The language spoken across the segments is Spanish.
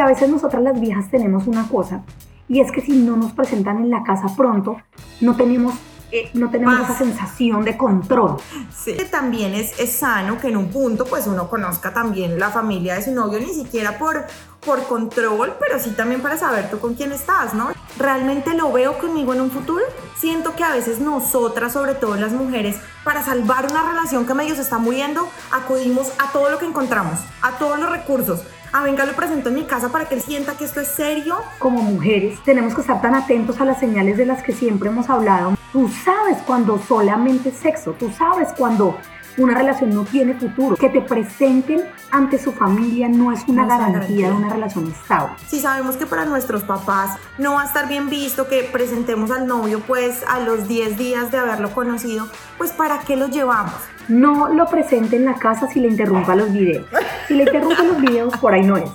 A veces nosotras las viejas tenemos una cosa y es que si no nos presentan en la casa pronto, no tenemos eh, no tenemos esa sensación de control. Sí, también es, es sano que en un punto pues uno conozca también la familia de su novio, ni siquiera por, por control, pero sí también para saber tú con quién estás, ¿no? ¿Realmente lo veo conmigo en un futuro? Siento que a veces nosotras, sobre todo las mujeres, para salvar una relación que medio se está muriendo, acudimos a todo lo que encontramos, a todos los recursos a venga lo presento en mi casa para que él sienta que esto es serio. Como mujeres tenemos que estar tan atentos a las señales de las que siempre hemos hablado. Tú sabes cuando solamente sexo, tú sabes cuando una relación no tiene futuro. Que te presenten ante su familia no es una garantía de una relación estable. Si sabemos que para nuestros papás no va a estar bien visto que presentemos al novio pues a los 10 días de haberlo conocido, pues ¿para qué lo llevamos? No lo presente en la casa si le interrumpa los videos. Si le interrumpa los videos, por ahí no es.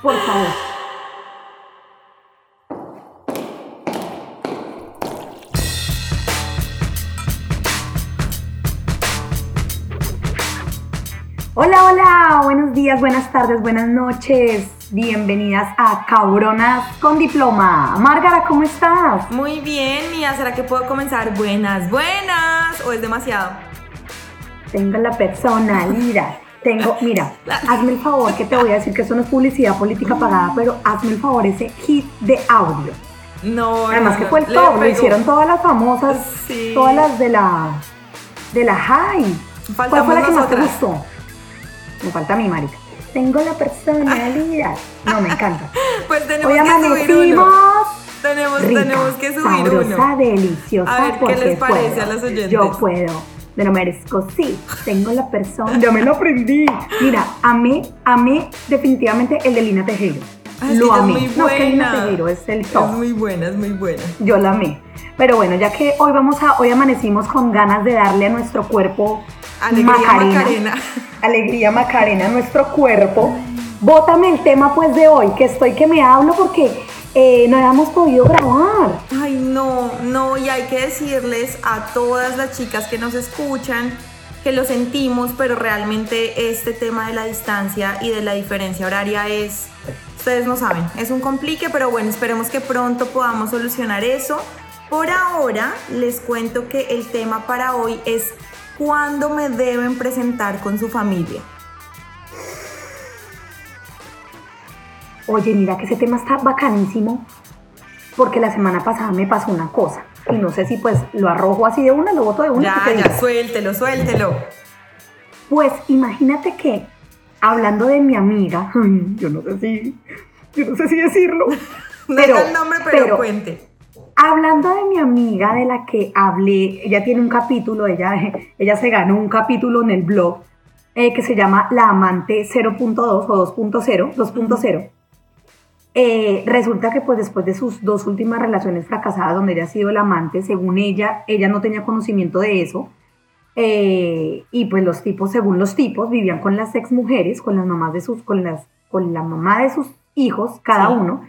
Por favor. Hola, hola, buenos días, buenas tardes, buenas noches. Bienvenidas a Cabronas con Diploma. Márgara, ¿cómo estás? Muy bien, Mía. ¿Será que puedo comenzar buenas, buenas? ¿O es demasiado? Tengo la personalidad. Tengo, mira, hazme el favor que te voy a decir que eso no es publicidad política pagada, pero hazme el favor ese hit de audio. No, Además que fue el top, lo hicieron todas las famosas, todas las de la de la high. ¿Cuál fue la que más te gustó? Me falta mi marica. Tengo la personalidad. No, me encanta. Pues tenemos Hoy que subir uno. Tenemos, tenemos que subir sabrosa, uno. deliciosa. A ver, ¿qué les parece a los oyentes? Yo puedo. Me lo merezco, sí. Tengo la persona. Ya me lo aprendí. Mira, amé, amé definitivamente el de Lina Tejero. Ah, lo amé. Es muy no, que Lina Tejero es el top. Es muy buena, es muy buena. Yo la amé. Pero bueno, ya que hoy vamos a, hoy amanecimos con ganas de darle a nuestro cuerpo Alegría Macarena. Alegría Macarena, nuestro cuerpo. Bótame el tema pues de hoy, que estoy que me hablo porque eh, no habíamos podido grabar. Ay, no, no, y hay que decirles a todas las chicas que nos escuchan que lo sentimos, pero realmente este tema de la distancia y de la diferencia horaria es, ustedes no saben, es un complique, pero bueno, esperemos que pronto podamos solucionar eso. Por ahora les cuento que el tema para hoy es ¿Cuándo me deben presentar con su familia? Oye, mira que ese tema está bacanísimo porque la semana pasada me pasó una cosa y no sé si pues lo arrojo así de una, lo boto de una. Ya, ya, suéltelo, suéltelo. Pues imagínate que hablando de mi amiga, yo no sé si, yo no sé si decirlo. no pero, el nombre, pero cuente. Hablando de mi amiga de la que hablé, ella tiene un capítulo, ella, ella se ganó un capítulo en el blog eh, que se llama La Amante 0.2 o 2.0, 2.0. Eh, resulta que pues después de sus dos últimas relaciones fracasadas donde ella ha sido el amante, según ella, ella no tenía conocimiento de eso. Eh, y pues los tipos, según los tipos, vivían con las ex mujeres, con las mamás de sus, con las, con la mamá de sus hijos, cada uno,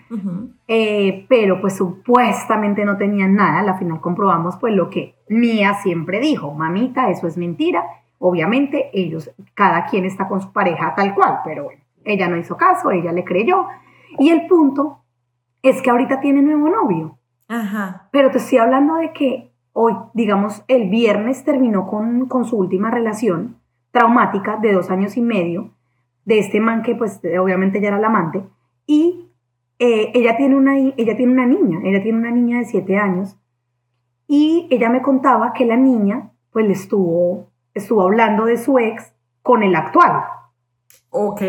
eh, pero pues supuestamente no tenían nada. Al final comprobamos pues lo que Mía siempre dijo, mamita, eso es mentira. Obviamente ellos, cada quien está con su pareja tal cual, pero bueno, ella no hizo caso, ella le creyó. Y el punto es que ahorita tiene nuevo novio. Ajá. Pero te estoy hablando de que hoy, digamos, el viernes terminó con, con su última relación traumática de dos años y medio de este man que pues obviamente ya era el amante y eh, ella, tiene una, ella tiene una niña, ella tiene una niña de 7 años. Y ella me contaba que la niña, pues le estuvo, estuvo hablando de su ex con el actual. Ok.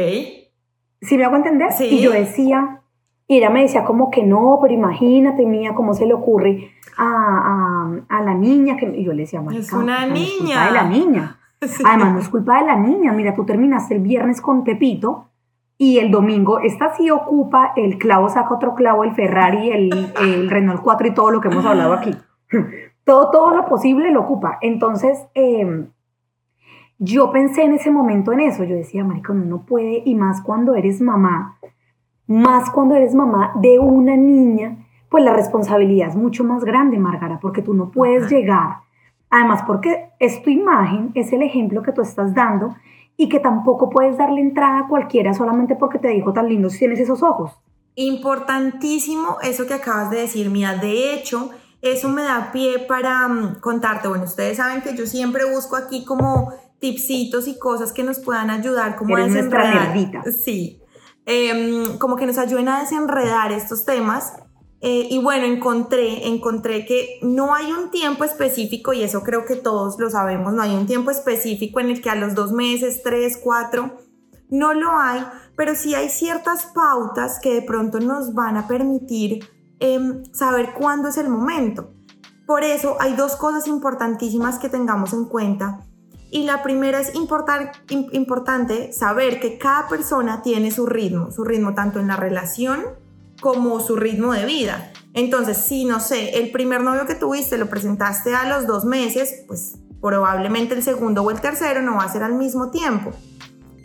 ¿Sí me hago entender? Sí. Y yo decía, y ella me decía como que no, pero imagínate, mía, cómo se le ocurre a, a, la niña. Que, y yo le decía, es una niña. es culpa de la niña. Además, no es culpa de la niña. Mira, tú terminaste el viernes con Pepito y el domingo, esta sí ocupa el clavo, saca otro clavo, el Ferrari, el, el Renault 4 y todo lo que hemos hablado aquí. todo, todo lo posible lo ocupa. Entonces, em, yo pensé en ese momento en eso. Yo decía, marico, uno no puede, y más cuando eres mamá, más cuando eres mamá de una niña, pues la responsabilidad es mucho más grande, Margara, porque tú no puedes llegar. Además, porque es tu imagen, es el ejemplo que tú estás dando y que tampoco puedes darle entrada a cualquiera solamente porque te dijo tan lindo si tienes esos ojos. Importantísimo eso que acabas de decir, Mía. De hecho, eso me da pie para mm, contarte. Bueno, ustedes saben que yo siempre busco aquí como tipsitos y cosas que nos puedan ayudar como a desenredar. Sí. Em, como que nos ayuden a desenredar estos temas. Eh, y bueno, encontré, encontré que no hay un tiempo específico, y eso creo que todos lo sabemos, no hay un tiempo específico en el que a los dos meses, tres, cuatro, no lo hay, pero sí hay ciertas pautas que de pronto nos van a permitir em, saber cuándo es el momento. Por eso hay dos cosas importantísimas que tengamos en cuenta. Y la primera es importante saber que cada persona tiene su ritmo, su ritmo tanto en la relación como su ritmo de vida. Entonces, si no sé, el primer novio que tuviste lo presentaste a los dos meses, pues probablemente el segundo o el tercero no va a ser al mismo tiempo.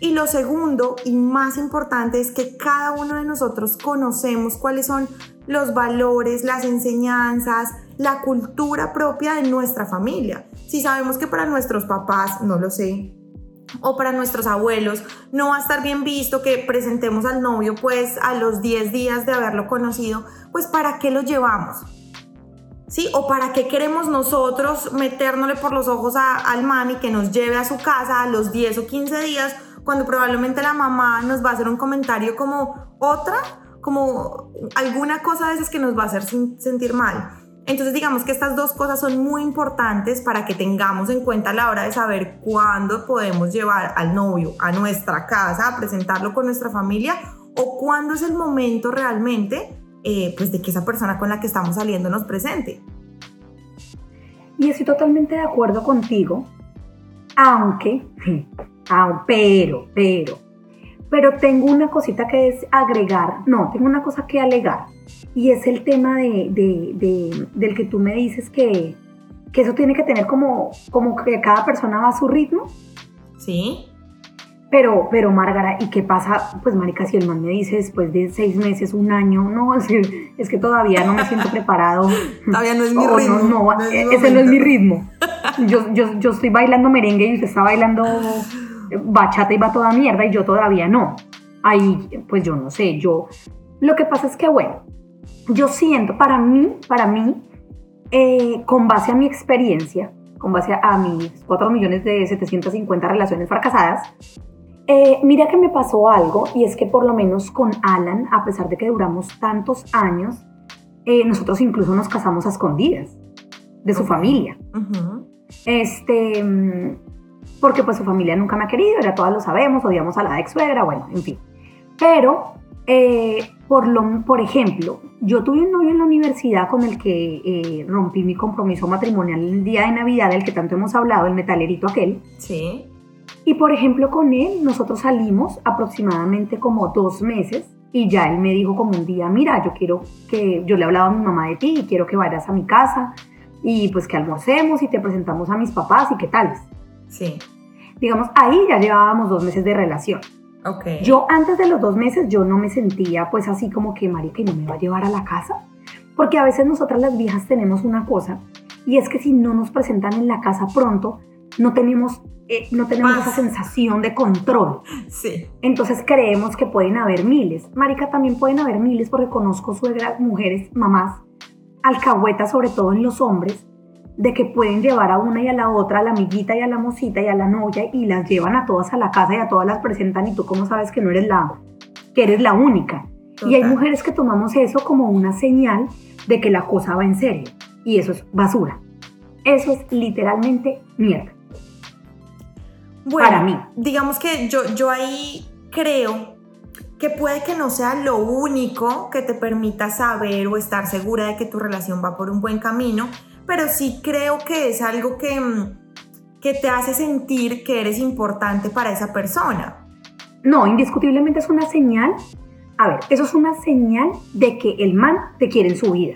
Y lo segundo y más importante es que cada uno de nosotros conocemos cuáles son los valores, las enseñanzas, la cultura propia de nuestra familia. Si sabemos que para nuestros papás, no lo sé, o para nuestros abuelos, no va a estar bien visto que presentemos al novio pues a los 10 días de haberlo conocido, pues ¿para qué lo llevamos? ¿Sí? ¿O para qué queremos nosotros metérnosle por los ojos al mami que nos lleve a su casa a los 10 o 15 días cuando probablemente la mamá nos va a hacer un comentario como otra, como alguna cosa de esas que nos va a hacer sentir mal. Entonces digamos que estas dos cosas son muy importantes para que tengamos en cuenta a la hora de saber cuándo podemos llevar al novio a nuestra casa a presentarlo con nuestra familia o cuándo es el momento realmente eh, pues de que esa persona con la que estamos saliendo nos presente. Y estoy totalmente de acuerdo contigo, aunque pero, pero, pero tengo una cosita que es agregar, no, tengo una cosa que alegar, y es el tema de, del que tú me dices que, que, eso tiene que tener como, como que cada persona va a su ritmo. Sí. Pero, pero Márgara, ¿y qué pasa? Pues marica, si el man me dice después de seis meses, un año, no, es que, es que todavía no me siento preparado. Todavía no es mi ritmo. No, no, ese no es mi ritmo. Yo, yo, yo estoy bailando merengue y usted está bailando bachata y va toda mierda y yo todavía no. Ahí, pues yo no sé, yo... Lo que pasa es que, bueno, yo siento, para mí, para mí, eh, con base a mi experiencia, con base a mis 4 millones de 750 relaciones fracasadas, eh, mira que me pasó algo y es que por lo menos con Alan, a pesar de que duramos tantos años, eh, nosotros incluso nos casamos a escondidas de su familia. Este, porque pues su familia nunca me ha querido, ya todas lo sabemos, odiamos a la ex suegra, bueno, en fin. Pero, eh, por, lo, por ejemplo, yo tuve un novio en la universidad con el que eh, rompí mi compromiso matrimonial el día de Navidad, del que tanto hemos hablado, el metalerito aquel. Sí. Y por ejemplo, con él nosotros salimos aproximadamente como dos meses y ya él me dijo como un día, mira, yo quiero que, yo le he hablado a mi mamá de ti y quiero que vayas a mi casa y pues que almorcemos y te presentamos a mis papás y qué tal. Sí. Digamos, ahí ya llevábamos dos meses de relación. Okay. Yo antes de los dos meses yo no me sentía pues así como que marica y no me va a llevar a la casa. Porque a veces nosotras las viejas tenemos una cosa y es que si no nos presentan en la casa pronto, no tenemos, eh, no tenemos esa sensación de control. Sí. Entonces creemos que pueden haber miles. Marica, también pueden haber miles porque conozco suegras, mujeres, mamás, alcahuetas sobre todo en los hombres, de que pueden llevar a una y a la otra, a la amiguita y a la mosita y a la novia y las llevan a todas a la casa y a todas las presentan y tú cómo sabes que no eres la, que eres la única. Y hay mujeres que tomamos eso como una señal de que la cosa va en serio y eso es basura. Eso es literalmente mierda. Bueno, para mí. Digamos que yo, yo ahí creo que puede que no sea lo único que te permita saber o estar segura de que tu relación va por un buen camino, pero sí creo que es algo que, mm, que te hace sentir que eres importante para esa persona. No, indiscutiblemente es una señal. A ver, eso es una señal de que el man te quiere en su vida.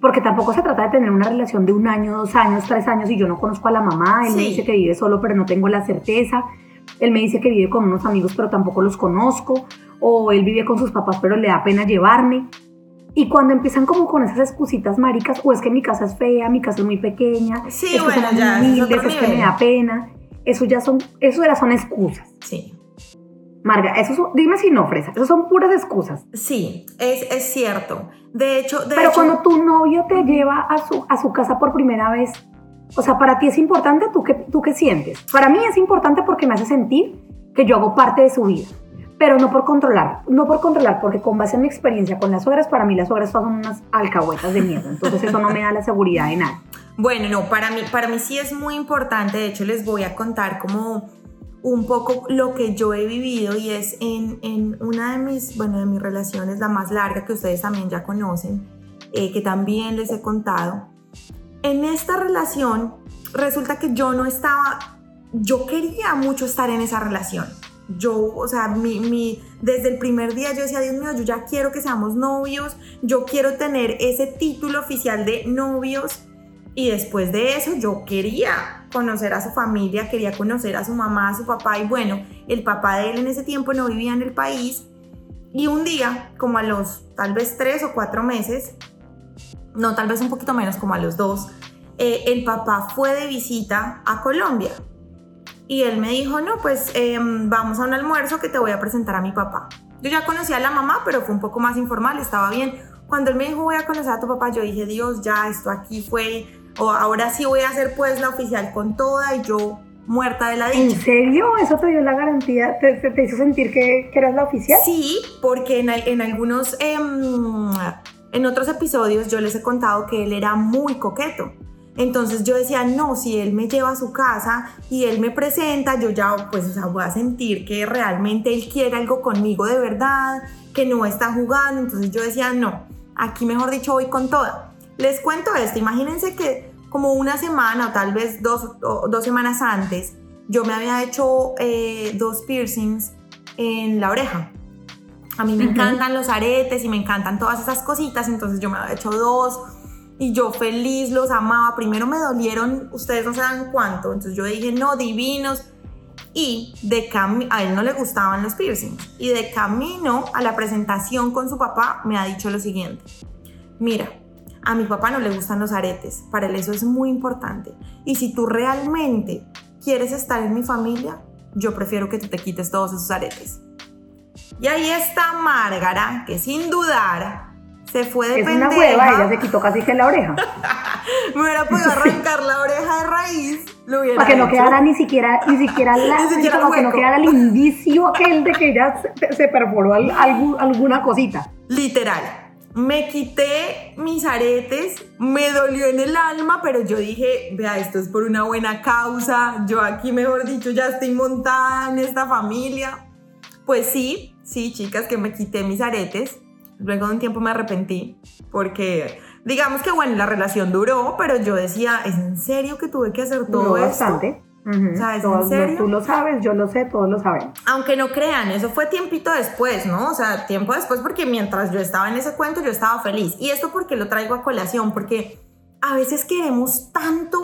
Porque tampoco se trata de tener una relación de un año, dos años, tres años y yo no conozco a la mamá. Él me dice que vive solo, pero no tengo la certeza. Él me dice que vive con unos amigos, pero tampoco los conozco. O él vive con sus papás, pero le da pena llevarme. Y cuando empiezan como con esas excusitas maricas, o es que mi casa es fea, mi casa es muy pequeña, sí, es bueno, ya, es que me da pena, eso ya son, eso ya son excusas. Sí. Marga, eso dime si no, Fresa, eso son puras excusas. Sí, es, es cierto. De hecho, de Pero hecho- cuando tu novio te lleva a su, a su casa por primera vez, o sea, para ti es importante, ¿tú qué, ¿tú qué sientes? Para mí es importante porque me hace sentir que yo hago parte de su vida, pero no por controlar, no por controlar, porque con base en mi experiencia con las suegras, para mí las suegras son unas alcahuetas de mierda, entonces eso no me da la seguridad de nada. Bueno, no, para mí, para mí sí es muy importante. De hecho, les voy a contar como un poco lo que yo he vivido y es en, en una de mis, bueno, de mis relaciones, la más larga que ustedes también ya conocen, eh, que también les he contado. En esta relación resulta que yo no estaba, yo quería mucho estar en esa relación. Yo, o sea, mi, mi- desde el primer día yo decía, Dios mío, yo ya quiero que seamos novios, yo quiero tener ese título oficial de novios. Y después de eso yo quería conocer a su familia, quería conocer a su mamá, a su papá y bueno, el papá de él en ese tiempo no vivía en el país. Y un día, como a los tal vez tres o cuatro meses, no, tal vez un poquito menos, como a los dos, eh, el papá fue de visita a Colombia. Y él me dijo, no, pues em, vamos a un almuerzo que te voy a presentar a mi papá. Yo ya conocía a la mamá, pero fue un poco más informal, estaba bien. Cuando él me dijo, voy a conocer a tu papá, yo dije, Dios, ya, esto aquí fue, o ahora sí voy a hacer pues la oficial con toda y yo muerta de la ¿En dicha. serio? ¿Eso te dio la garantía? ¿Te, te- te hizo sentir que, que eras la oficial? Sí, porque en, en algunos, em, en otros episodios yo les he contado que él era muy coqueto. Entonces yo decía, no, si él me lleva a su casa y él me presenta, yo ya, pues, o sea, voy a sentir que realmente él quiere algo conmigo de verdad, que no está jugando. Entonces yo decía, no, aquí mejor dicho voy con toda. Les cuento esto, imagínense que como una semana o tal vez dos, o dos semanas antes, yo me había hecho eh, dos piercings en la oreja. A mí me encantan los aretes y me encantan todas esas cositas, entonces yo me había hecho dos y yo feliz los amaba. Primero me dolieron, ustedes no saben cuánto, entonces yo dije, no, divinos. Y de a él no le gustaban los piercings. Y de camino a la presentación con su papá me ha dicho lo siguiente. Mira, a mi papá no le gustan los aretes, para él eso es muy importante. Y si tú realmente quieres estar en mi familia, yo prefiero que tú te quites todos esos aretes. Y ahí está Márgara, que sin dudar se fue de Es una pendeja. hueva, ella se quitó casi que la oreja. Me hubiera podido arrancar la oreja de raíz. Lo hubiera Para que no quedara ni siquiera, ni siquiera, la, Ni siquiera para que no quedara el indicio aquel de que ella se, se perforó al- algún- alguna cosita. Literal. Me quité mis aretes, me dolió en el alma, pero yo dije, vea, esto es por una buena causa. Yo aquí, mejor dicho, ya estoy montada en esta familia. Pues sí, sí, chicas, que me quité mis aretes. Luego de un tiempo me arrepentí, porque digamos que, bueno, la relación duró, pero yo decía, ¿es en serio que tuve que hacer todo Duró esto? bastante. O sea, ¿es en Todos- serio? Tú lo sabes, yo lo sé, todos lo sabemos. Aunque no crean, eso fue tiempito después, ¿no? O sea, tiempo después porque mientras yo estaba en ese cuento yo estaba feliz. Y esto porque lo traigo a colación, porque a veces queremos tanto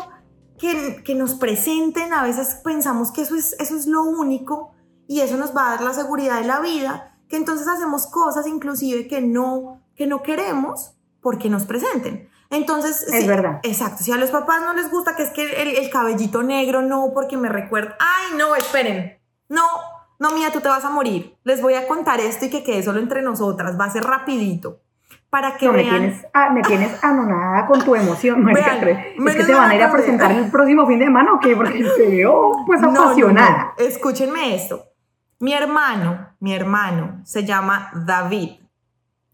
que, que nos presenten, a veces pensamos que eso es, eso es lo único y eso nos va a dar la seguridad de la vida, que entonces hacemos cosas inclusive que no, que no queremos porque nos presenten. Entonces, Es sí, verdad. Exacto, si a los papás no les gusta que es que el, el cabellito negro, no, porque me recuerda, ay, no, esperen, no, no, mía, tú te vas a morir. Les voy a contar esto y que quede solo entre nosotras, va a ser rapidito, para que No, me, vean. tienes, ah, me tienes anonada con tu emoción. Vean, Es que se me van a ir a presentar el próximo fin de semana o qué? Porque te veo pues No, no, no, apasionada. Escúchenme esto. Mi hermano, mi hermano se llama David.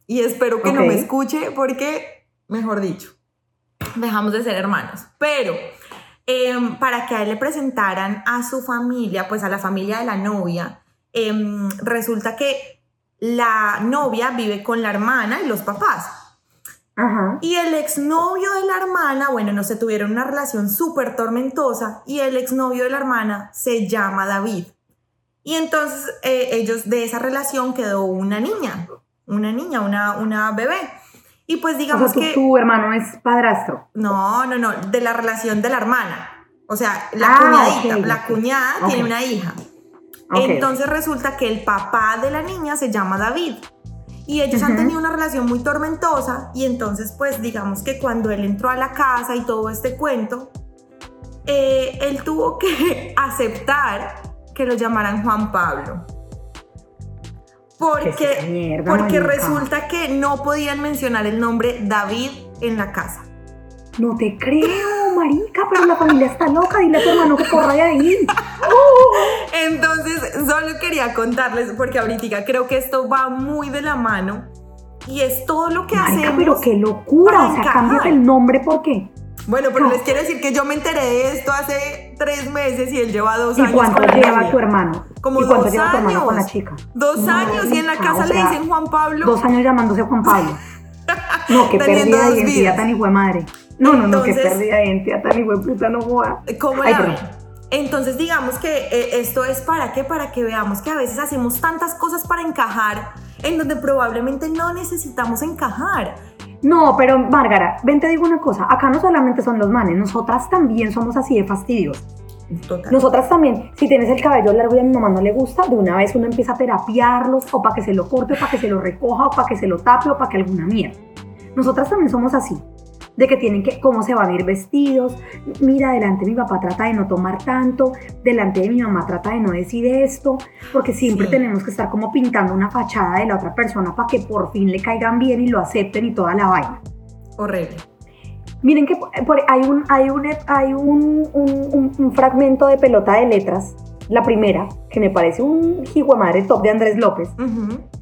Y espero que no me escuche porque, mejor dicho, dejamos de ser hermanos. Pero em, para que a él le presentaran a su familia, pues a la familia de la novia, em, resulta que la novia vive con la hermana y los papás. Ajá. Y el exnovio de la hermana, bueno, no se tuvieron una relación súper tormentosa y el exnovio de la hermana se llama David. Y entonces eh, ellos de esa relación quedó una niña, una niña, una, una bebé. Y pues O digamos sea, que... tu hermano es padrastro. No, no, no, de la relación de la hermana. O sea, la Ah, cuñadita, la cuñada tiene una hija. Entonces resulta que el papá de la niña se llama David. Y ellos han tenido una relación muy tormentosa y entonces pues digamos que cuando él entró a la casa y todo este cuento, eh, él tuvo que aceptar que lo llamaran Juan Pablo. Porque, porque resulta que no podían mencionar el nombre David en la casa. No te creo, marica, pero la familia está loca. Dile a tu hermano que corra de ahí. Entonces, solo quería contarles, porque ahorita creo que esto va muy de la mano. Y es todo lo que marica, hacemos. Pero qué locura. O sea, cambia el nombre, ¿por qué? Bueno, pero les quiero decir que yo me enteré de esto hace tres meses y él lleva dos años. ¿Y cuánto lleva tu hermano? Como ¿Y cuánto dos lleva tu hermano con la chica? Dos años y en la casa le dicen Juan Pablo. Dos años llamándose Juan Pablo. No, qué pérdida de identidad tan hijo de madre. No, no, no, qué pérdida de identidad tan hijo de puta, no joda. ¿Cómo la Entonces digamos que eh, esto es para qué, para que veamos que a veces hacemos tantas cosas para encajar en donde probablemente no necesitamos encajar. No, pero Márgara, ven te digo una cosa, acá no solamente son los manes, nosotras también somos así de fastidios. Total. Nosotras también, si tienes el cabello largo y a mi mamá no le gusta, de una vez uno empieza a terapiarlos o para que se lo corte, o para que se lo recoja, o para que se lo tape, o para que alguna mierda. Nosotras también somos así de que tienen que, cómo se van a ir vestidos. Mira, delante de mi papá trata de no tomar tanto, delante de mi mamá trata de no decir esto, porque siempre tenemos que estar como pintando una fachada de la otra persona para que por fin le caigan bien y lo acepten y toda la vaina. Horrible. Miren que hay un, hay un, hay un, un, fragmento de pelota de letras, la primera, que me parece un hijo madre top de Andrés López,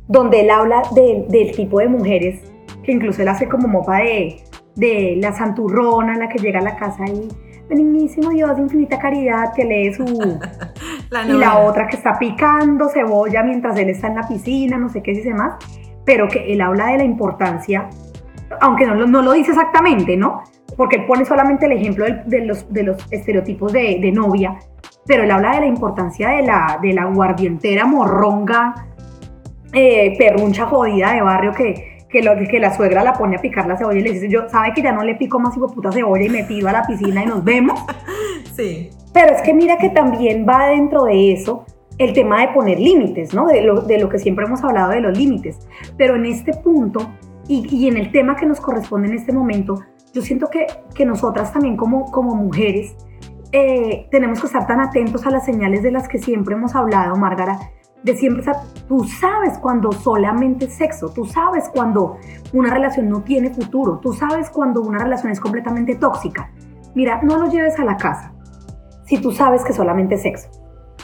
donde él habla del tipo de mujeres, que incluso él hace como mopa de, de la santurrona, la que llega a la casa y benignísimo Dios de infinita caridad que lee su... y la otra que está picando cebolla mientras él está en la piscina, no sé qué dice más, pero que él habla de la importancia, aunque no, no lo dice exactamente, ¿no? Porque él pone solamente el ejemplo de, los, de los estereotipos de, de, novia, pero él habla de la importancia de la, de la guardientera morronga, eh, perruncha jodida de barrio que, que, lo, que la suegra la pone a picar la cebolla y le dice, yo, ¿sabe que ya no le pico más hijo puta cebolla y me tiro a la piscina y nos vemos? Sí. Pero es que mira que también va dentro de eso el tema de poner límites, ¿no? De lo, de lo que siempre hemos hablado de los límites. Pero en este punto y, y, en el tema que nos corresponde en este momento, yo siento que, que nosotras también como, como mujeres eh, tenemos que estar tan atentos a las señales de las que siempre hemos hablado, Márgara, de siempre tú sabes cuando solamente sexo, tú sabes cuando una relación no tiene futuro, tú sabes cuando una relación es completamente tóxica. Mira, no lo lleves a la casa si tú sabes que solamente es sexo.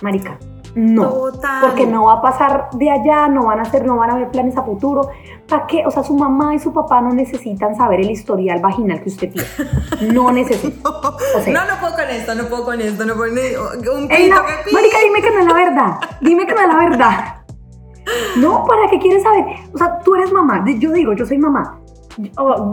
Marica, no. Porque no va a pasar de allá, no van a hacer, no van a haber planes a futuro. ¿Para qué? O sea, su mamá y su papá no necesitan saber el historial vaginal que usted tiene. No necesitan. no, no puedo con esto, no puedo con esto, no puedo un pito que Marica, dime que no es la verdad. Dime que no es la verdad. No, ¿para qué quieres saber? O sea, tú eres mamá. Yo digo, yo soy mamá.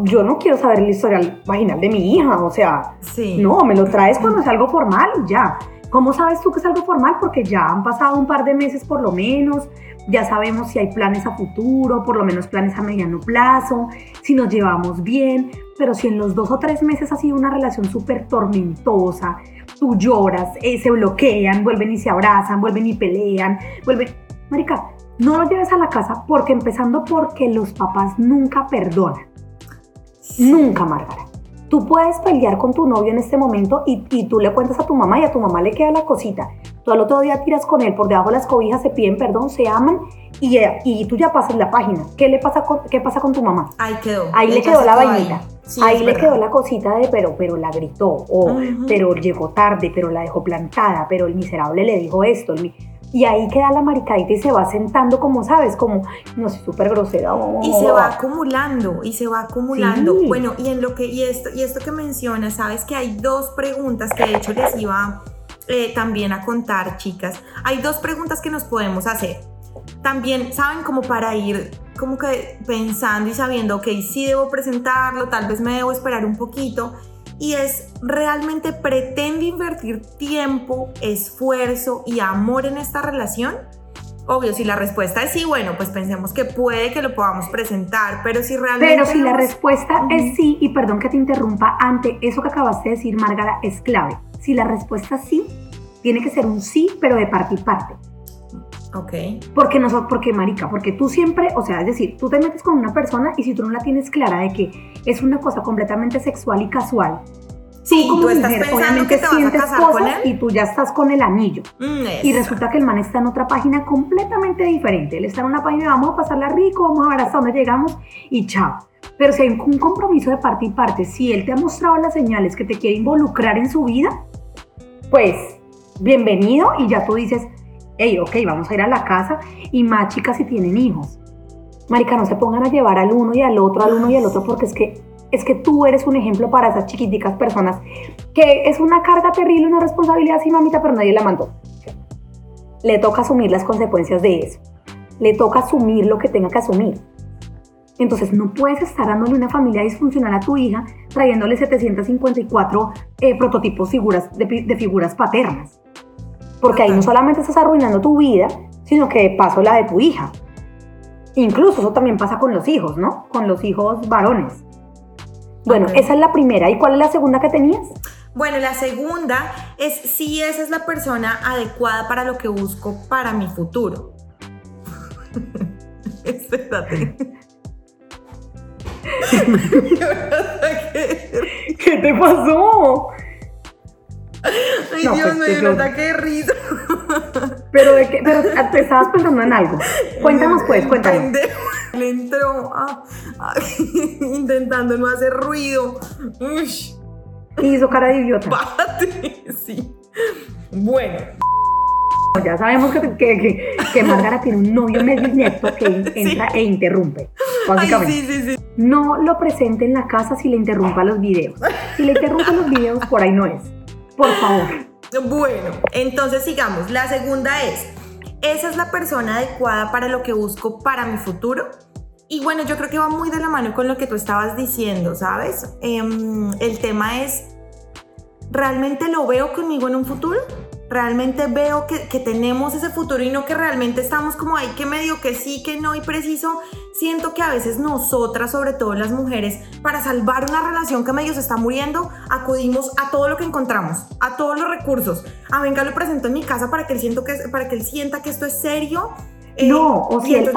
Yo, no quiero saber el historial vaginal de mi hija, o sea, sí. no, me lo traes cuando es algo formal y ya. ¿Cómo sabes tú que es algo formal? Porque ya han pasado un par de meses por lo menos, ya sabemos si hay planes a futuro, por lo menos planes a mediano plazo, si nos llevamos bien, pero si en los dos o tres meses ha sido una relación súper tormentosa, tú lloras, eh, se bloquean, vuelven y se abrazan, vuelven y pelean, vuelven... Marica, no lo lleves a la casa porque empezando porque los papás nunca perdonan. Nunca, Margarita. Tú puedes pelear con tu novio en este momento y, y, tú le cuentas a tu mamá y a tu mamá le queda la cosita. Tú al otro día tiras con él por debajo de las cobijas, se piden perdón, se aman y, y tú ya pasas la página. ¿Qué le pasa con, qué pasa con tu mamá? Ahí quedó. Ahí le quedó la vainita. Ahí, le quedó la cosita de pero, pero la gritó, o pero llegó tarde, pero la dejó plantada, pero el miserable le dijo esto. El, y ahí queda la maricadita y se va sentando como, ¿sabes? Como, no sé, súper grosera. y se va acumulando, y se va acumulando. Bueno, y en lo que, y esto, y esto que mencionas, sabes que hay dos preguntas que de hecho les iba eh, también a contar, chicas. Hay dos preguntas que nos podemos hacer. También, ¿saben? Como para ir como que pensando y sabiendo, ok, sí debo presentarlo, tal vez me debo esperar un poquito y es realmente pretende invertir tiempo, esfuerzo y amor en esta relación? Obvio, si la respuesta es sí, bueno, pues pensemos que puede que lo podamos presentar, pero si realmente... Pero si la respuesta es sí, y perdón que te interrumpa, ante eso que acabaste de decir, Márgara, es clave. Si la respuesta es sí, tiene que ser un sí, pero de parte y parte. Ok. Porque no porque marica, porque tú siempre, o sea, es decir, tú te metes con una persona y si tú no la tienes clara de que es una cosa completamente sexual y casual, Sí, como tú estás mujer, pensando obviamente que te vas a sientes con cosas él. y tú ya estás con el anillo. Mm, Y resulta que el man está en otra página completamente diferente. Él está en una página, vamos a pasarla rico, vamos a ver hasta dónde llegamos y chao. Pero si hay un compromiso de parte y parte, si él te ha mostrado las señales que te quiere involucrar en su vida, pues bienvenido y ya tú dices, hey, ok, vamos a ir a la casa y más chicas si tienen hijos. Marica, no se pongan a llevar al uno y al otro, al uno y al otro, porque es que, es que tú eres un ejemplo para esas chiquiticas personas que es una carga terrible, una responsabilidad, sí, mamita, pero nadie la mandó. Le toca asumir las consecuencias de eso. Le toca asumir lo que tenga que asumir. Entonces no puedes estar dándole una familia disfuncional a tu hija trayéndole 754 eh, prototipos figuras, de, de figuras paternas. Porque ahí no solamente estás arruinando tu vida, sino que de paso la de tu hija. Incluso eso también pasa con los hijos, ¿no? Con los hijos varones. Bueno, esa es la primera. ¿Y cuál es la segunda que tenías? Bueno, la segunda es si esa es la persona adecuada para lo que busco para mi futuro. Espérate. ¿Qué te pasó? Ay, No, Dios pues, mío, qué un ataque de risa. Pero, de qué, pero te estabas pensando en algo. Cuéntanos pues, cuéntanos. Le entró ah, ah, intentando no hacer ruido. Ush, Y hizo cara de idiota. párate. Sí. Bueno, Ya sabemos que, que, que, que Márgara tiene un novio medio inepto que entra e interrumpe. ay, Básicamente. sí, sí, sí. No lo presente en la casa si le interrumpa los videos. Si le interrumpa los videos, por ahí no es. Por favor. Bueno, entonces sigamos. La segunda es, ¿esa es la persona adecuada para lo que busco para mi futuro? Y bueno, yo creo que va muy de la mano con lo que tú estabas diciendo, ¿sabes? Em, el tema es, ¿realmente lo veo conmigo en un futuro? ¿Realmente veo que, que tenemos ese futuro y no que realmente estamos como ahí, que medio que sí, que no y preciso? Siento que a veces nosotras, sobre todo las mujeres, para salvar una relación que medio se está muriendo, acudimos a todo lo que encontramos, a todos los recursos. A venga, lo presento en mi casa para que él, siento que, para que él sienta que esto es serio. eh, No, o, si entonces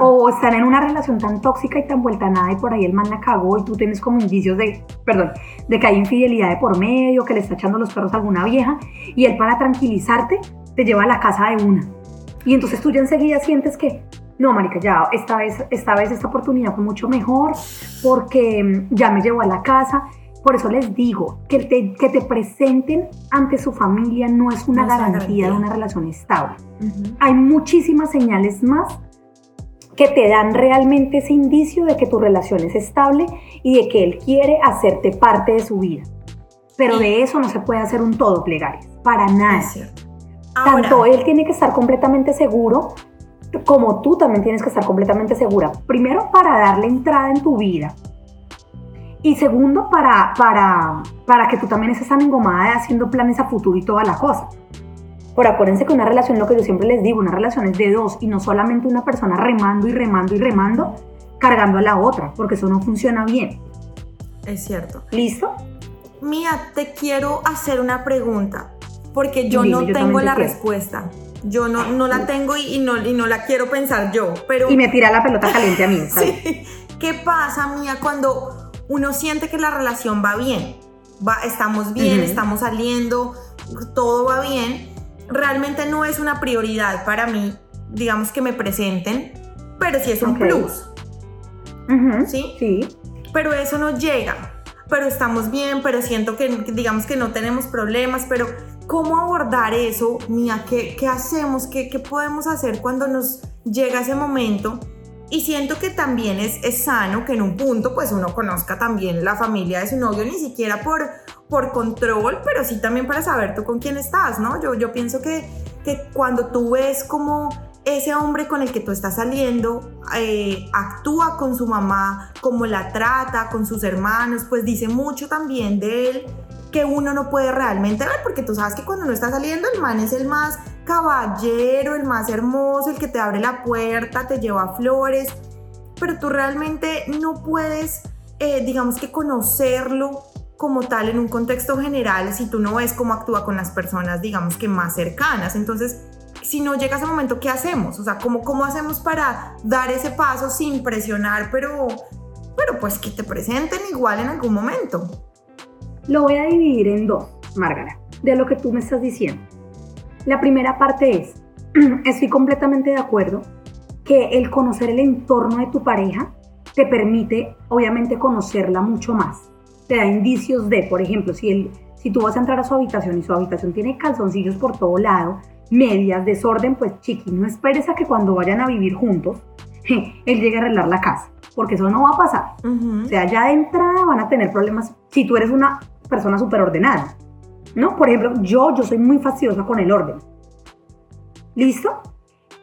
o, o- o están en una relación tan tóxica y tan vuelta a nada y por ahí el man la cagó y tú tienes como indicios de, perdón, de que hay infidelidad de por medio, que le está echando los perros a alguna vieja y él para tranquilizarte te lleva a la casa de una. Y entonces tú ya enseguida sientes que, no, marica, ya, esta vez, esta vez esta oportunidad fue mucho mejor porque mm, ya me llevó a la casa. Por eso les digo, que te, que te presenten ante su familia no es una No garantía garantía. de una relación estable hay muchísimas señales más que te dan realmente ese indicio de que tu relación es estable y de que él quiere hacerte parte de su vida. Pero de eso no se puede hacer un todo plegario, para nada. Ahora, Tanto él tiene que estar completamente seguro como tú también tienes que estar completamente segura. Primero, para darle entrada en tu vida. Y segundo, para, para, para que tú también estés tan engomada de haciendo planes a futuro y toda la cosa. Pero acuérdense que una relación, lo que yo siempre les digo, una relación es de dos y no solamente una persona remando y remando y remando, cargando a la otra, porque eso no funciona bien. es cierto. ¿Listo? Mía, te quiero hacer una pregunta, porque yo Dime, no yo tengo la quiero. respuesta. Yo no, no la tengo y, y no, y no la quiero pensar yo, pero... Y me tira la pelota caliente a mí. ¿sabes? Sí. ¿Qué pasa, Mía, cuando uno siente que la relación va bien? Va, estamos bien, estamos saliendo, todo va bien. Realmente no es una prioridad para mí, digamos que me presenten, pero sí es un Ok. plus. ¿Sí? Sí. pero eso no llega. Pero estamos bien, pero siento que digamos que no tenemos problemas, pero ¿cómo abordar eso? Mía, ¿qué, qué hacemos? ¿Qué, ¿Qué podemos hacer cuando nos llega ese momento? Y siento que también es, es sano que en un punto pues uno conozca también la familia de su novio, ni siquiera por, por control, pero sí también para saber tú con quién estás, ¿no? Yo, yo pienso que, que cuando tú ves como ese hombre con el que tú estás saliendo eh, actúa con su mamá, cómo la trata, con sus hermanos, pues dice mucho también de él que uno no puede realmente ver, porque tú sabes que cuando uno está saliendo, el man es el más caballero, el más hermoso, el que te abre la puerta, te lleva flores, pero tú realmente no puedes, eh, digamos que conocerlo como tal en un contexto general si tú no ves cómo actúa con las personas, digamos que más cercanas. Entonces, si no llega ese momento, ¿qué hacemos? O sea, ¿cómo, cómo hacemos para dar ese paso sin presionar, pero, pero pues que te presenten igual en algún momento? Lo voy a dividir en dos, Márgara, de lo que tú me estás diciendo. La primera parte es, estoy completamente de acuerdo que el conocer el entorno de tu pareja te permite, obviamente, conocerla mucho más. Te da indicios de, por ejemplo, si, él, si tú vas a entrar a su habitación y su habitación tiene calzoncillos por todo lado, medias, desorden, pues chiqui, no esperes a que cuando vayan a vivir juntos, él llegue a arreglar la casa, porque eso no va a pasar. O sea, ya de entrada van a tener problemas si tú eres una persona súper ordenada. ¿No? Por ejemplo, yo, yo soy muy fastidiosa con el orden. ¿Listo?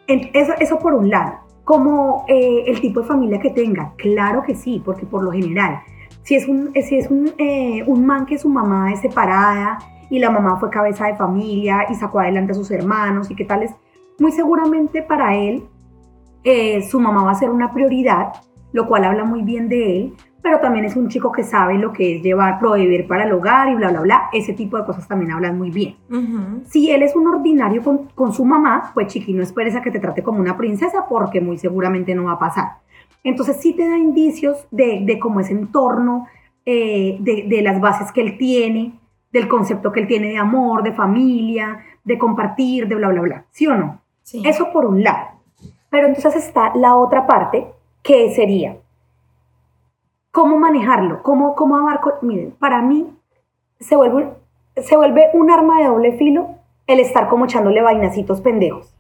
Eso, eso por un lado. Como eh, el tipo de familia que tenga, claro que sí, porque por lo general, si es un, si es un, eh, un man que su mamá es separada y la mamá fue cabeza de familia y sacó adelante a sus hermanos y qué tal es, muy seguramente para él eh, su mamá va a ser una prioridad, lo cual habla muy bien de él, pero también es un chico que sabe lo que es llevar, proveer para el hogar y bla, bla, bla. Ese tipo de cosas también hablan muy bien. Si él es un ordinario con, con, su mamá, pues chiqui, no esperes a que te trate como una princesa porque muy seguramente no va a pasar. Entonces sí te da indicios de, de cómo ese entorno, eh, de, de las bases que él tiene, del concepto que él tiene de amor, de familia, de compartir, de bla, bla, bla. ¿Sí o no? Sí. Eso por un lado. Pero entonces está la otra parte, que sería, ¿cómo manejarlo? ¿Cómo, cómo abarco? Miren, para mí se vuelve, se vuelve un arma de doble filo el estar como echándole vainacitos pendejos.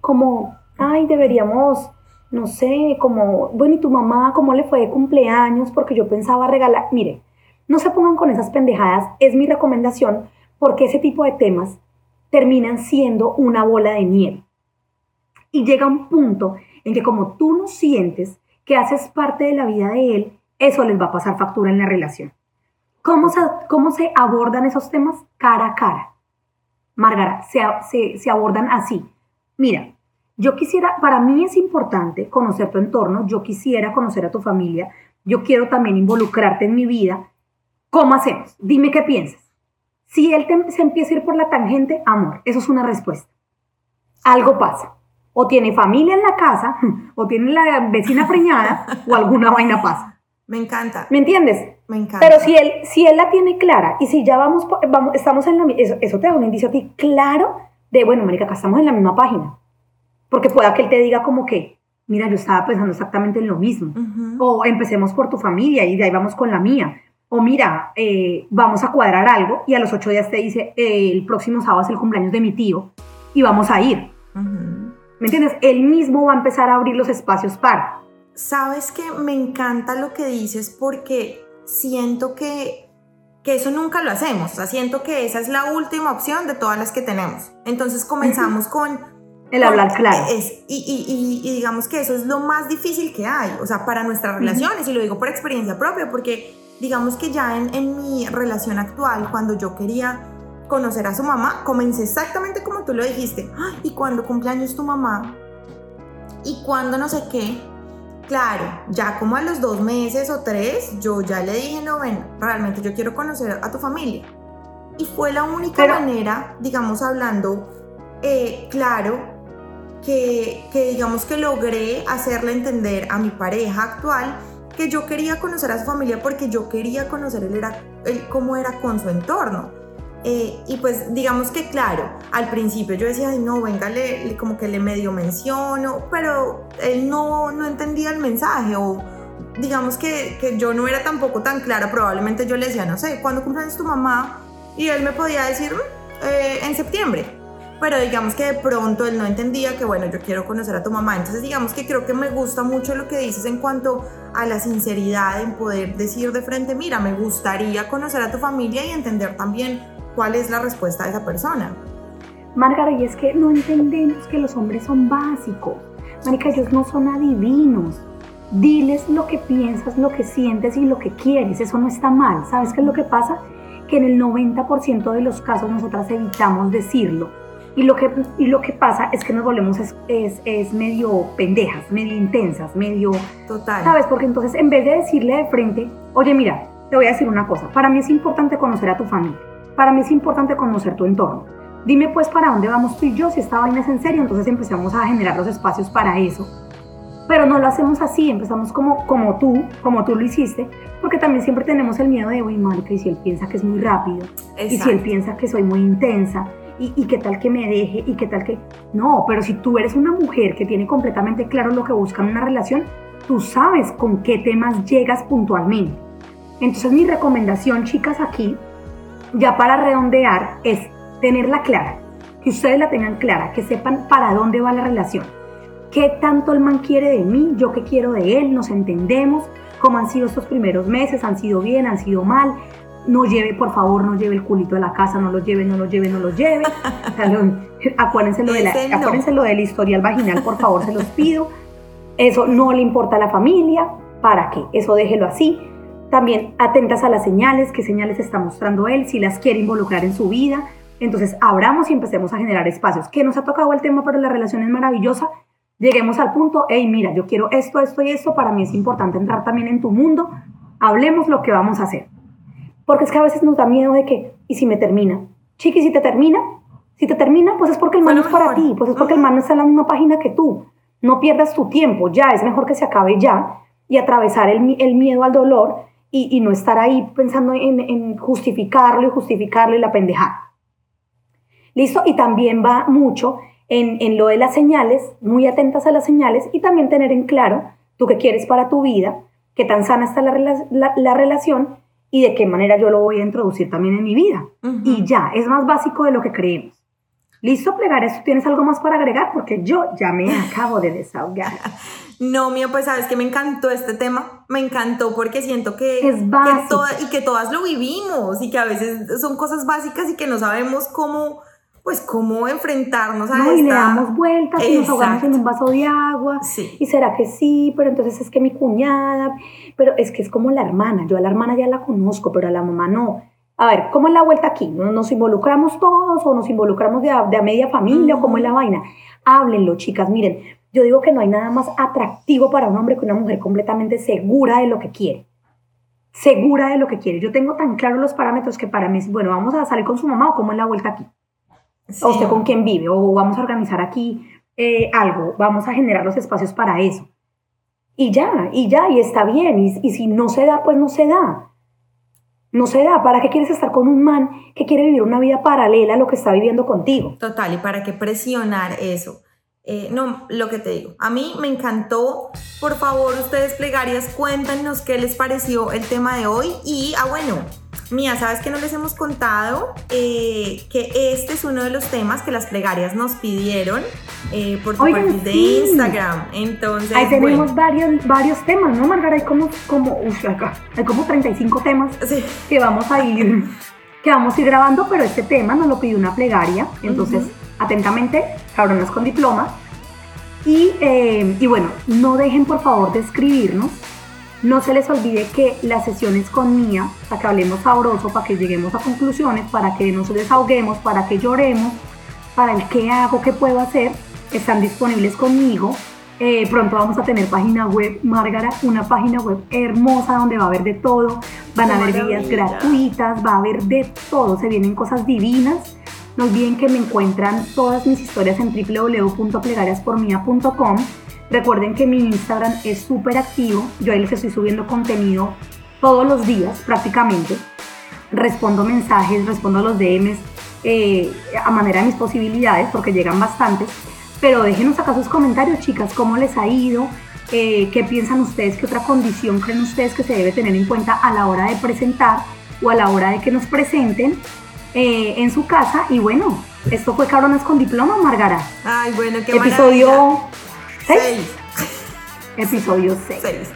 Como, ay, deberíamos, no sé, como, bueno, ¿y tu mamá cómo le fue de cumpleaños? Porque yo pensaba regalar, mire, no se pongan con esas pendejadas, es mi recomendación, porque ese tipo de temas terminan siendo una bola de nieve. Y llega un punto en que como tú no sientes que haces parte de la vida de él, eso les va a pasar factura en la relación. ¿Cómo se, cómo se abordan esos temas? Cara a cara. Margara, se, se, se abordan así. Mira, yo quisiera, para mí es importante conocer tu entorno, yo quisiera conocer a tu familia, yo quiero también involucrarte en mi vida. ¿Cómo hacemos? Dime qué piensas. Si él se empieza a ir por la tangente, amor, eso es una respuesta. Algo pasa o tiene familia en la casa, o tiene la vecina preñada, o alguna vaina pasa. Me encanta. ¿Me entiendes? Me encanta. Pero si él, si él la tiene clara y si ya vamos, vamos estamos en la eso, eso te da un indicio a ti claro de, bueno, marica, acá estamos en la misma página. Porque pueda que él te diga como que, mira, yo estaba pensando exactamente en lo mismo. O empecemos por tu familia y de ahí vamos con la mía. O mira, eh, vamos a cuadrar algo y a los ocho días te dice, eh, el próximo sábado es el cumpleaños de mi tío y vamos a ir. ¿Me entiendes? Él mismo va a empezar a abrir los espacios para. Sabes que me encanta lo que dices porque siento que, que eso nunca lo hacemos. O sea, siento que esa es la última opción de todas las que tenemos. Entonces comenzamos con... El hablar claro. Es, y, y, y, digamos que eso es lo más difícil que hay, o sea, para nuestras relaciones, y lo digo por experiencia propia, porque digamos que ya en, en mi relación actual, cuando yo quería conocer a su mamá, comencé exactamente como tú lo dijiste. ¿Y cuando cumpleaños tu mamá? ¿Y cuando no sé qué? Claro, ya como a los dos meses o tres, yo ya le dije, no, ven, realmente yo quiero conocer a tu familia. Y fue la única manera, digamos, hablando eh, claro, que, que digamos que logré hacerle entender a mi pareja actual que yo quería conocer a su familia porque yo quería conocer él era, él cómo era con su entorno. Eh, y pues digamos que claro, al principio yo decía, Ay, no, venga, le, como que le medio menciono, pero él no, no entendía el mensaje o digamos que, que, yo no era tampoco tan clara, probablemente yo le decía, no sé, ¿cuándo cumpleaños tu mamá? Y él me podía decir, eh, en septiembre. Pero digamos que de pronto él no entendía que, bueno, yo quiero conocer a tu mamá. Entonces digamos que creo que me gusta mucho lo que dices en cuanto a la sinceridad, en poder decir de frente, mira, me gustaría conocer a tu familia y entender también cuál es la respuesta de esa persona. Márgara, y es que no entendemos que los hombres son básicos. Marica, ellos no son adivinos. Diles lo que piensas, lo que sientes y lo que quieres. Eso no está mal. ¿Sabes qué es lo que pasa? Que en el 90% de los casos nosotras evitamos decirlo. Y lo que, y lo que pasa es que nos volvemos es, es, es, medio pendejas, medio intensas, medio... Total. ¿Sabes? Porque entonces en vez de decirle de frente, oye, mira, te voy a decir una cosa. Para mí es importante conocer a tu familia para mí es importante conocer tu entorno. Dime pues para dónde vamos tú y yo, si esta vaina es en serio, entonces empezamos a generar los espacios para eso. Pero no lo hacemos así, empezamos como, como tú, como tú lo hiciste, porque también siempre tenemos el miedo de, uy, marica, y si él piensa que es muy rápido, y si él piensa que soy muy intensa, y, y, qué tal que me deje, y qué tal que... No, pero si tú eres una mujer que tiene completamente claro lo que busca en una relación, tú sabes con qué temas llegas puntualmente. Entonces mi recomendación, chicas, aquí, ya para redondear, es tenerla clara, que ustedes la tengan clara, que sepan para dónde va la relación, qué tanto el man quiere de mí, yo qué quiero de él, nos entendemos, cómo han sido estos primeros meses, han sido bien, han sido mal, no lleve, por favor, no lleve el culito a la casa, no lo lleve, no lo lleve, no lo lleve. acuérdense, lo de la, acuérdense lo del historial vaginal, por favor, se los pido. Eso no le importa a la familia, ¿para qué? Eso déjelo así. También atentas a las señales, qué señales está mostrando él, si las quiere involucrar en su vida. Entonces, abramos y empecemos a generar espacios. Que nos ha tocado el tema, pero la relación es maravillosa. Lleguemos al punto, hey, mira, yo quiero esto, esto y esto, para mí es importante entrar también en tu mundo. Hablemos lo que vamos a hacer. Porque es que a veces nos da miedo de que, ¿y si me termina? Chiqui, si te termina, si te termina, pues es porque el man no es para ti, pues es porque el man no está en la misma página que tú. No pierdas tu tiempo, ya, es mejor que se acabe ya y atravesar el, el miedo al dolor y, y, no estar ahí pensando en, en justificarlo y justificarlo y la pendejada. ¿Listo? Y también va mucho en, en, lo de las señales, muy atentas a las señales y también tener en claro tú qué quieres para tu vida, qué tan sana está la, la, la relación y de qué manera yo lo voy a introducir también en mi vida. Y ya, es más básico de lo que creemos. ¿Listo, plegares? ¿Tienes algo más para agregar? Porque yo ya me acabo de desahogar. No, mío, pues sabes que me encantó este tema. Me encantó porque siento que, es básico. y que todas lo vivimos y que a veces son cosas básicas y que no sabemos cómo, pues cómo enfrentarnos a no, y le damos vueltas y nos ahogamos en un vaso de agua. Sí. Y será que sí, pero entonces es que mi cuñada, pero es que es como la hermana. Yo a la hermana ya la conozco, pero a la mamá no a ver, ¿cómo es la vuelta aquí? ¿Nos involucramos todos o nos involucramos de a, media familia o cómo es la vaina? Háblenlo, chicas. Miren, yo digo que no hay nada más atractivo para un hombre que una mujer completamente segura de lo que quiere. Segura de lo que quiere. Yo tengo tan claros los parámetros que para mí es, bueno, vamos a salir con su mamá o cómo es la vuelta aquí. O usted con quién vive, o vamos a organizar aquí eh, algo, vamos a generar los espacios para eso. Y ya, y ya, y está bien. Y, y si no se da, pues no se da. No se da. ¿Para qué quieres estar con un man que quiere vivir una vida paralela a lo que está viviendo contigo? Total, ¿y para qué presionar eso? Eh, no, lo que te digo, a mí me encantó. Por favor, ustedes plegarias, cuéntanos qué les pareció el tema de hoy. Y, ah, bueno, Mía, ¿sabes que no les hemos contado? Eh, que este es uno de los temas que las plegarias nos pidieron eh, por tu perfil de Instagram. Entonces, ahí tenemos varios, varios temas, ¿no, Margarita? Hay como, como, acá, hay como 35 temas que vamos a ir que vamos a ir grabando, pero este tema nos lo pidió una plegaria. Entonces, atentamente, cabronas con diploma. Y, eh, y bueno, no dejen por favor de escribirnos no se les olvide que las sesiones con Mía, para que hablemos sabroso, para que lleguemos a conclusiones, para que nos desahoguemos, para que lloremos, para el qué hago, qué puedo hacer, están disponibles conmigo. Eh, pronto vamos a tener página web, Márgara, una página web hermosa donde va a haber de todo. Van a haber guías gratuitas, va a haber de todo, se vienen cosas divinas. No olviden que me encuentran todas mis historias en www.plegariaspormia.com Recuerden que mi Instagram es súper activo, yo ahí les estoy subiendo contenido todos los días prácticamente. Respondo mensajes, respondo a los DMs eh, a manera de mis posibilidades porque llegan bastantes. Pero déjenos acá sus comentarios, chicas, cómo les ha ido, eh, qué piensan ustedes, qué otra condición creen ustedes que se debe tener en cuenta a la hora de presentar o a la hora de que nos presenten eh, en su casa. Y bueno, esto fue Cabrones con Diploma, Margara. Ay, bueno, qué Episodio 6. Episodio 6.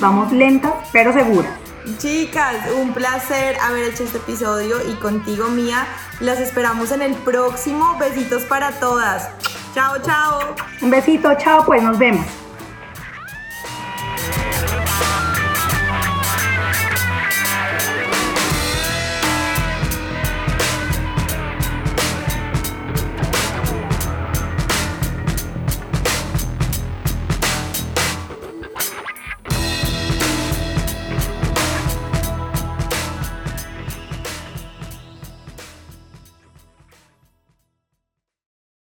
Vamos lentas, pero seguras. Chicas, un placer haber hecho este episodio y contigo, Mía. Las esperamos en el próximo. Besitos para todas. Chao, chao. Un besito, chao, pues nos vemos.